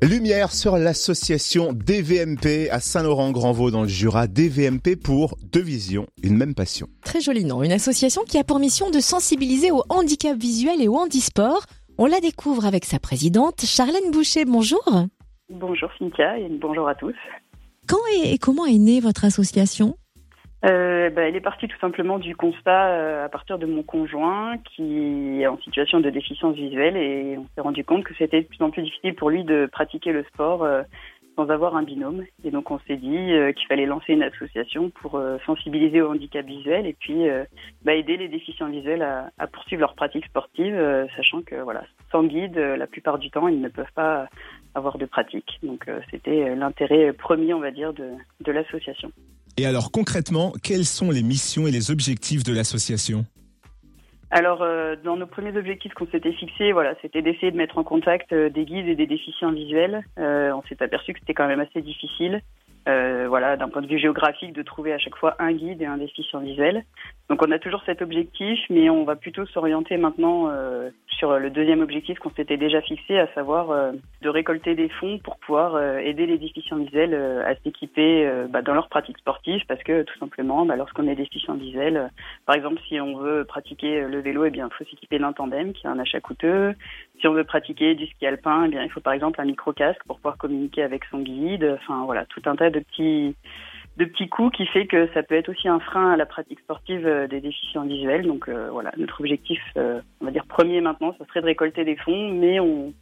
Lumière sur l'association DVMP à Saint-Laurent-Grandvaux dans le Jura. DVMP pour deux visions, une même passion. Très joli nom. Une association qui a pour mission de sensibiliser au handicap visuel et au handisport. On la découvre avec sa présidente, Charlène Boucher. Bonjour. Bonjour Cynthia et bonjour à tous. Quand et comment est née votre association? Euh, bah, elle est partie tout simplement du constat euh, à partir de mon conjoint qui est en situation de déficience visuelle et on s'est rendu compte que c'était de plus en plus difficile pour lui de pratiquer le sport euh, sans avoir un binôme. Et donc on s'est dit euh, qu'il fallait lancer une association pour sensibiliser au handicap visuel et puis bah, aider les déficients visuels à, à poursuivre leur pratique sportive, sachant que voilà, sans guide, la plupart du temps, ils ne peuvent pas avoir de pratique. Donc c'était l'intérêt premier, on va dire, de, de l'association. Et alors concrètement, quelles sont les missions et les objectifs de l'association? Alors, euh, dans nos premiers objectifs qu'on s'était fixés, voilà, c'était d'essayer de mettre en contact euh, des guides et des déficients visuels. Euh, on s'est aperçu que c'était quand même assez difficile voilà, d'un point de vue géographique, de trouver à chaque fois un guide et un déficient visuel. Donc on a toujours cet objectif, mais on va plutôt s'orienter maintenant sur le deuxième objectif qu'on s'était déjà fixé, à savoir euh, de récolter des fonds pour pouvoir euh, aider les déficients visuels à s'équiper bah, dans leur pratique sportive, parce que tout simplement, bah, lorsqu'on est déficient visuel, par exemple si on veut pratiquer le vélo, eh bien il faut s'équiper d'un tandem qui est un achat coûteux. Si on veut pratiquer du ski alpin, eh bien il faut par exemple un micro casque pour pouvoir communiquer avec son guide. Enfin voilà, tout un tas de petits de petits coups qui fait que ça peut être aussi un frein à la pratique sportive euh, des déficients visuels. Donc euh, voilà, notre objectif, euh, on va dire premier maintenant, ça serait de récolter des fonds, mais on,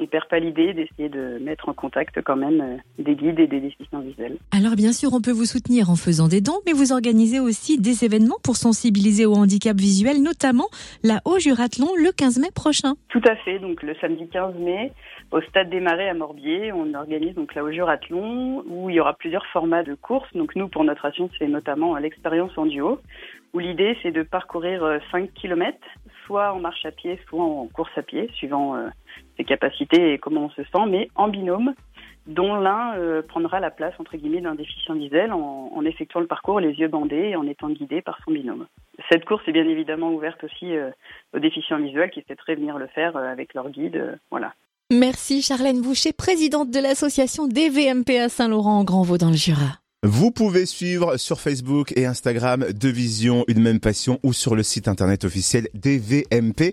ne perd pas l'idée d'essayer de mettre en contact quand même des guides et des déficients visuels. Alors bien sûr, on peut vous soutenir en faisant des dons, mais vous organisez aussi des événements pour sensibiliser au handicap visuel, notamment la Haut Jurathlon le 15 mai prochain. Tout à fait, donc le samedi 15 mai, au Stade des Marais à Morbier, on organise donc la Haut Jurathlon où il y aura plusieurs formats de courses. Donc nous, pour notre association, c'est notamment l'expérience en duo, où l'idée c'est de parcourir 5 euh, km, soit en marche à pied, soit en course à pied, suivant euh, ses capacités et comment on se sent, mais en binôme, dont l'un euh, prendra la place entre guillemets d'un déficient visuel en, effectuant le parcours les yeux bandés et en étant guidé par son binôme. Cette course est bien évidemment ouverte aussi aux déficients visuels qui souhaiteraient venir le faire avec leur guide. voilà. Merci Charlène Boucher, présidente de l'association DVMP à Saint-Laurent en Grand-Vaux dans le Jura. Vous pouvez suivre sur Facebook et Instagram De Vision, une même passion ou sur le site internet officiel dvmp.fr.